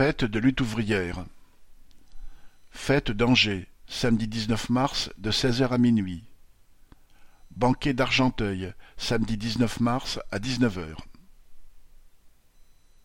Fête de lutte ouvrière. Fête d'Angers, samedi 19 mars, de 16h à minuit. Banquet d'Argenteuil, samedi 19 mars, à 19h.